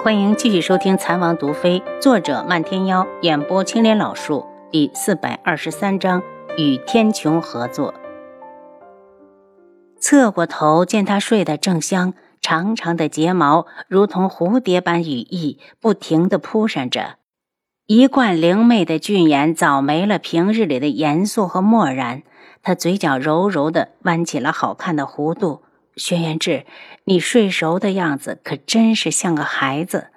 欢迎继续收听《残王毒妃》，作者漫天妖，演播青莲老树，第四百二十三章与天穹合作。侧过头，见他睡得正香，长长的睫毛如同蝴蝶般羽翼，不停地扑闪着。一贯灵媚的俊颜早没了平日里的严肃和漠然，他嘴角柔柔地弯起了好看的弧度。轩辕志，你睡熟的样子可真是像个孩子。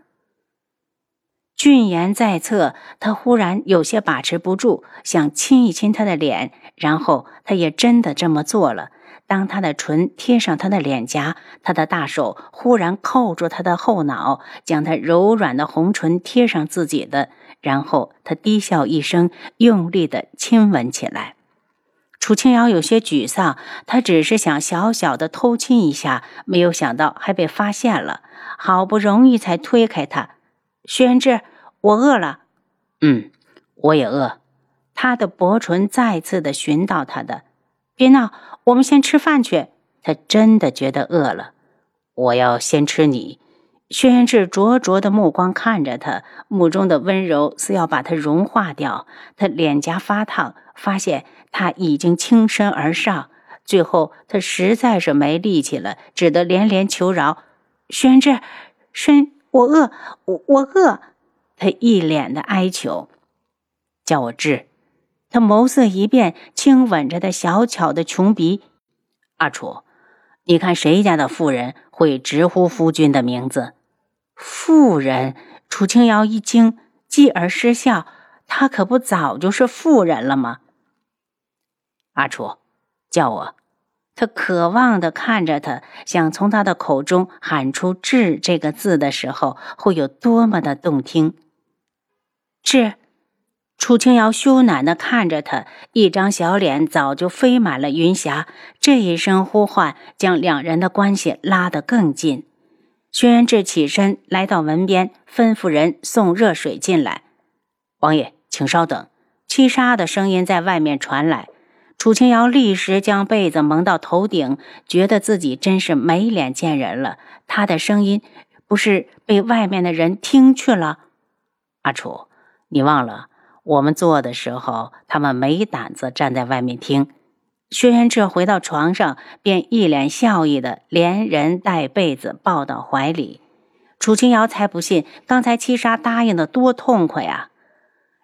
俊颜在侧，他忽然有些把持不住，想亲一亲他的脸，然后他也真的这么做了。当他的唇贴上他的脸颊，他的大手忽然扣住他的后脑，将他柔软的红唇贴上自己的，然后他低笑一声，用力的亲吻起来。楚清瑶有些沮丧，她只是想小小的偷亲一下，没有想到还被发现了，好不容易才推开他。轩辕我饿了。嗯，我也饿。他的薄唇再次的寻到他的，别闹，我们先吃饭去。他真的觉得饿了。我要先吃你。轩辕志灼灼的目光看着他，目中的温柔似要把他融化掉。他脸颊发烫，发现。他已经倾身而上，最后他实在是没力气了，只得连连求饶：“玄志，身我饿，我我饿。”他一脸的哀求：“叫我志。”他眸色一变，轻吻着他小巧的琼鼻：“阿楚，你看谁家的妇人会直呼夫君的名字？”妇人？楚清瑶一惊，继而失笑：“他可不早就是妇人了吗？”阿楚，叫我。他渴望的看着他，想从他的口中喊出“志”这个字的时候，会有多么的动听。志，楚清瑶羞赧的看着他，一张小脸早就飞满了云霞。这一声呼唤，将两人的关系拉得更近。轩辕志起身来到门边，吩咐人送热水进来。王爷，请稍等。七杀的声音在外面传来。楚清瑶立时将被子蒙到头顶，觉得自己真是没脸见人了。他的声音不是被外面的人听去了？阿楚，你忘了我们做的时候，他们没胆子站在外面听。轩辕志回到床上，便一脸笑意的连人带被子抱到怀里。楚清瑶才不信，刚才七杀答应的多痛快啊！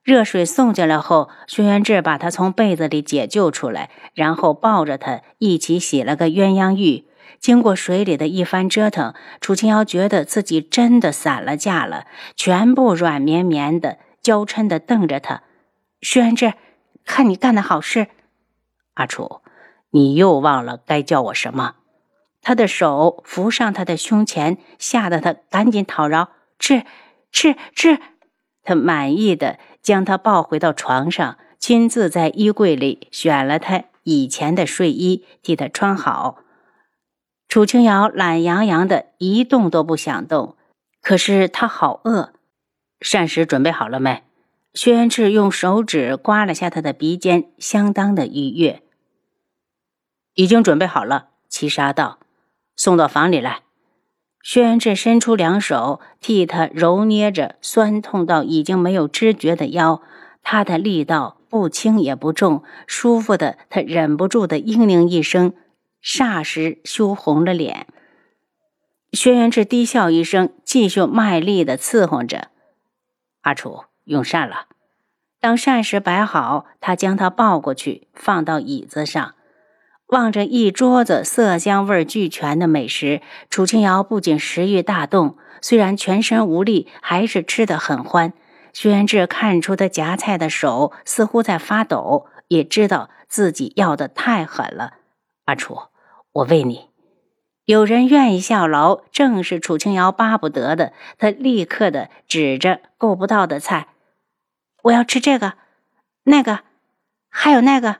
热水送进来后，轩辕志把他从被子里解救出来，然后抱着他一起洗了个鸳鸯浴。经过水里的一番折腾，楚清瑶觉得自己真的散了架了，全部软绵绵的，娇嗔的瞪着他。轩辕志，看你干的好事。阿楚，你又忘了该叫我什么？他的手扶上他的胸前，吓得他赶紧讨饶。志，志，志。他满意的。将他抱回到床上，亲自在衣柜里选了他以前的睡衣，替他穿好。楚清瑶懒洋洋的，一动都不想动。可是他好饿。膳食准备好了没？薛元志用手指刮了下他的鼻尖，相当的愉悦。已经准备好了。七杀道：“送到房里来。”薛辕志伸出两手，替他揉捏着酸痛到已经没有知觉的腰。他的力道不轻也不重，舒服的他忍不住的嘤咛一声，霎时羞红了脸。薛辕志低笑一声，继续卖力的伺候着。阿楚用膳了。当膳食摆好，他将他抱过去，放到椅子上。望着一桌子色香味俱全的美食，楚清瑶不仅食欲大动，虽然全身无力，还是吃得很欢。薛辕志看出他夹菜的手似乎在发抖，也知道自己要的太狠了。阿楚，我喂你。有人愿意效劳，正是楚清瑶巴不得的。他立刻的指着够不到的菜：“我要吃这个，那个，还有那个。”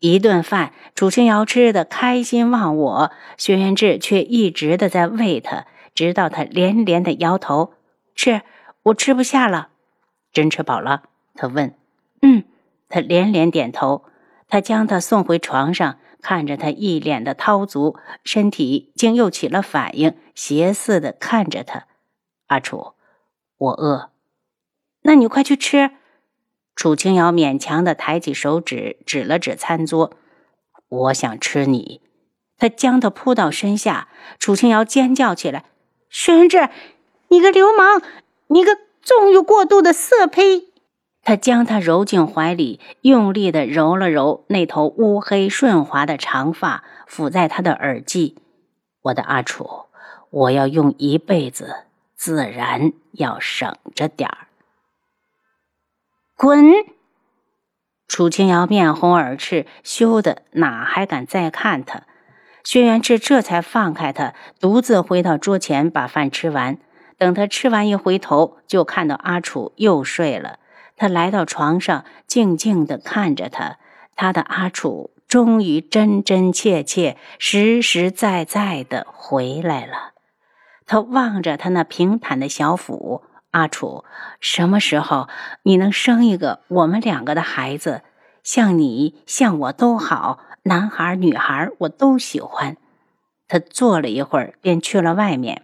一顿饭，楚清瑶吃的开心忘我，轩辕志却一直的在喂他，直到他连连的摇头：“吃，我吃不下了。”“真吃饱了？”他问。“嗯。”他连连点头。他将他送回床上，看着他一脸的涛足，身体竟又起了反应，斜似的看着他：“阿楚，我饿。那你快去吃。楚清瑶勉强的抬起手指，指了指餐桌。我想吃你。他将他扑到身下。楚清瑶尖叫起来：“轩辕志，你个流氓，你个纵欲过度的色胚！”他将他揉进怀里，用力的揉了揉那头乌黑顺滑的长发，抚在他的耳际。我的阿楚，我要用一辈子，自然要省着点儿。滚！楚清瑶面红耳赤，羞得哪还敢再看他。轩辕志这才放开他，独自回到桌前把饭吃完。等他吃完，一回头就看到阿楚又睡了。他来到床上，静静地看着他。他的阿楚终于真真切切、实实在在的回来了。他望着他那平坦的小腹。阿楚，什么时候你能生一个我们两个的孩子？像你，像我都好，男孩女孩我都喜欢。他坐了一会儿，便去了外面。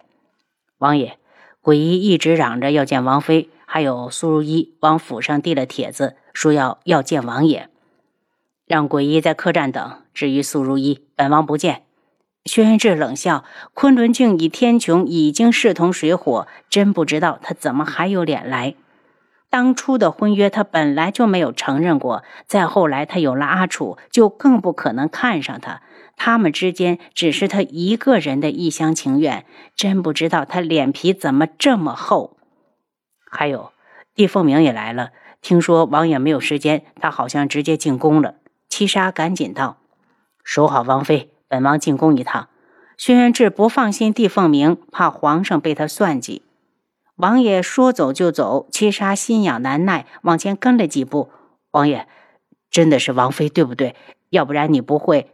王爷，鬼医一直嚷着要见王妃，还有苏如意往府上递了帖子，说要要见王爷，让鬼医在客栈等。至于苏如意，本王不见。轩辕志冷笑：“昆仑镜与天穹已经势同水火，真不知道他怎么还有脸来。当初的婚约他本来就没有承认过，再后来他有了阿楚，就更不可能看上他。他们之间只是他一个人的一厢情愿，真不知道他脸皮怎么这么厚。还有，帝凤鸣也来了，听说王爷没有时间，他好像直接进宫了。”七杀赶紧道：“守好王妃。”本王进宫一趟，轩辕志不放心帝凤鸣，怕皇上被他算计。王爷说走就走，七杀心痒难耐，往前跟了几步。王爷，真的是王妃对不对？要不然你不会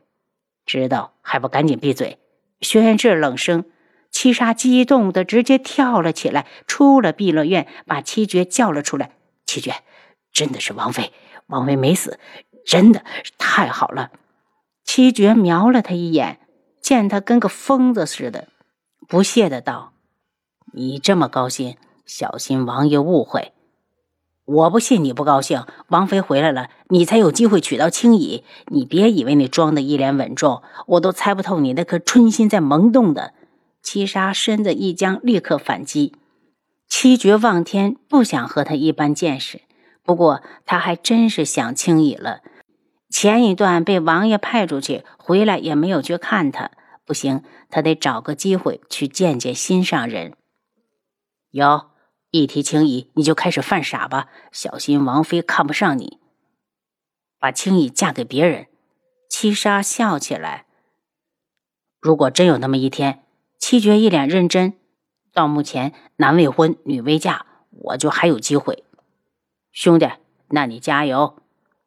知道，还不赶紧闭嘴！轩辕志冷声。七杀激动的直接跳了起来，出了碧乐院，把七绝叫了出来。七绝，真的是王妃，王妃没死，真的太好了。七绝瞄了他一眼，见他跟个疯子似的，不屑的道：“你这么高兴，小心王爷误会。我不信你不高兴。王妃回来了，你才有机会娶到青姨。你别以为你装的一脸稳重，我都猜不透你那颗春心在萌动的。”七杀身子一僵，立刻反击。七绝望天不想和他一般见识，不过他还真是想青姨了。前一段被王爷派出去，回来也没有去看他，不行，他得找个机会去见见心上人。有，一提青姨，你就开始犯傻吧，小心王妃看不上你，把青姨嫁给别人。七杀笑起来。如果真有那么一天，七绝一脸认真。到目前，男未婚，女未嫁，我就还有机会。兄弟，那你加油。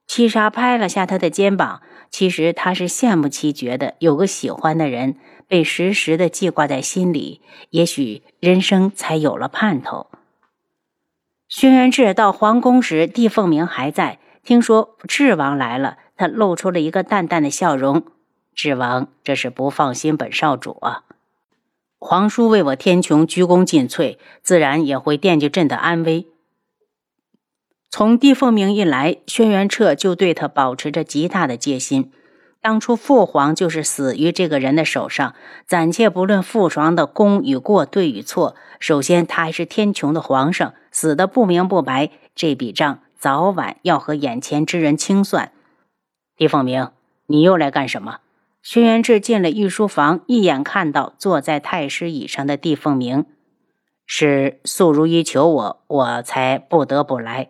七杀拍了下他的肩膀，其实他是羡慕七绝的，有个喜欢的人，被时时的记挂在心里，也许人生才有了盼头。轩辕志到皇宫时，帝凤鸣还在，听说智王来了，他露出了一个淡淡的笑容。智王，这是不放心本少主啊。皇叔为我天穹鞠躬尽瘁，自然也会惦记朕的安危。从帝凤鸣一来，轩辕彻就对他保持着极大的戒心。当初父皇就是死于这个人的手上。暂且不论父皇的功与过、对与错，首先他还是天穹的皇上，死的不明不白，这笔账早晚要和眼前之人清算。帝凤鸣，你又来干什么？轩辕志进了御书房，一眼看到坐在太师椅上的帝凤鸣，是素如意求我，我才不得不来。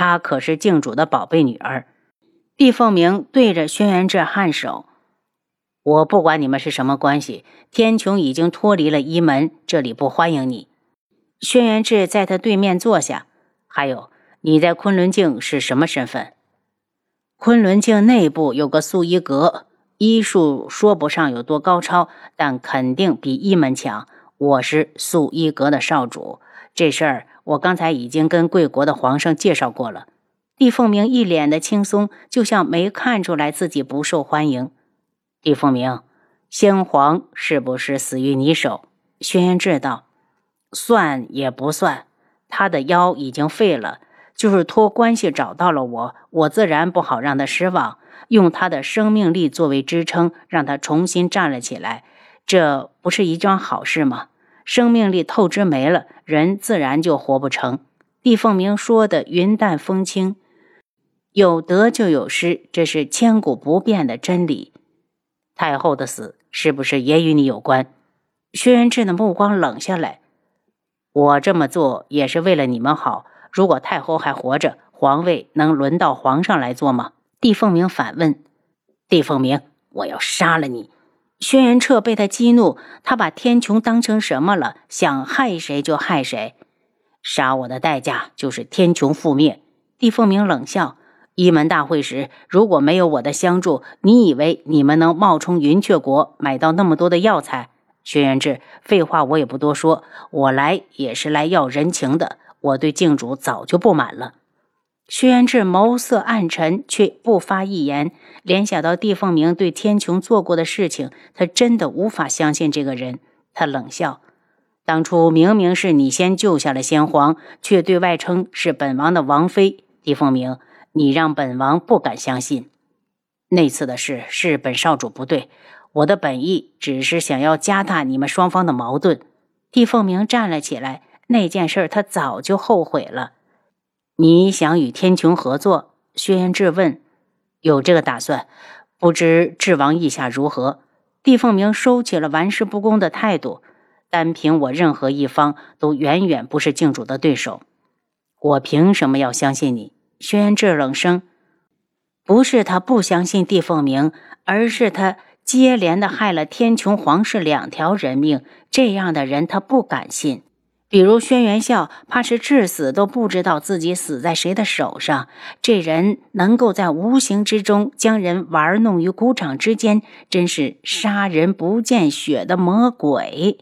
她可是靖主的宝贝女儿，毕凤鸣对着轩辕志颔首：“我不管你们是什么关系，天穹已经脱离了一门，这里不欢迎你。”轩辕志在他对面坐下。还有，你在昆仑镜是什么身份？昆仑镜内部有个素衣阁，医术说不上有多高超，但肯定比一门强。我是素衣阁的少主，这事儿。我刚才已经跟贵国的皇上介绍过了。帝凤鸣一脸的轻松，就像没看出来自己不受欢迎。帝凤鸣，先皇是不是死于你手？轩辕志道：“算也不算，他的腰已经废了，就是托关系找到了我，我自然不好让他失望，用他的生命力作为支撑，让他重新站了起来，这不是一桩好事吗？生命力透支没了，人自然就活不成。帝凤鸣说的云淡风轻，有得就有失，这是千古不变的真理。太后的死是不是也与你有关？薛元志的目光冷下来。我这么做也是为了你们好。如果太后还活着，皇位能轮到皇上来做吗？帝凤鸣反问。帝凤鸣，我要杀了你！轩辕彻被他激怒，他把天穹当成什么了？想害谁就害谁。杀我的代价就是天穹覆灭。帝凤鸣冷笑：“一门大会时，如果没有我的相助，你以为你们能冒充云雀国买到那么多的药材？”轩辕志，废话我也不多说，我来也是来要人情的。我对靖主早就不满了。轩辕志眸色暗沉，却不发一言。联想到帝凤鸣对天穹做过的事情，他真的无法相信这个人。他冷笑。当初明明是你先救下了先皇，却对外称是本王的王妃。帝凤鸣，你让本王不敢相信。那次的事是本少主不对，我的本意只是想要加大你们双方的矛盾。帝凤鸣站了起来，那件事他早就后悔了。你想与天穹合作？轩辕志问。有这个打算，不知智王意下如何？帝凤鸣收起了玩世不恭的态度。单凭我，任何一方都远远不是靖主的对手。我凭什么要相信你？轩辕志冷声。不是他不相信帝凤鸣，而是他接连的害了天穹皇室两条人命，这样的人他不敢信。比如轩辕笑，怕是至死都不知道自己死在谁的手上。这人能够在无形之中将人玩弄于股掌之间，真是杀人不见血的魔鬼。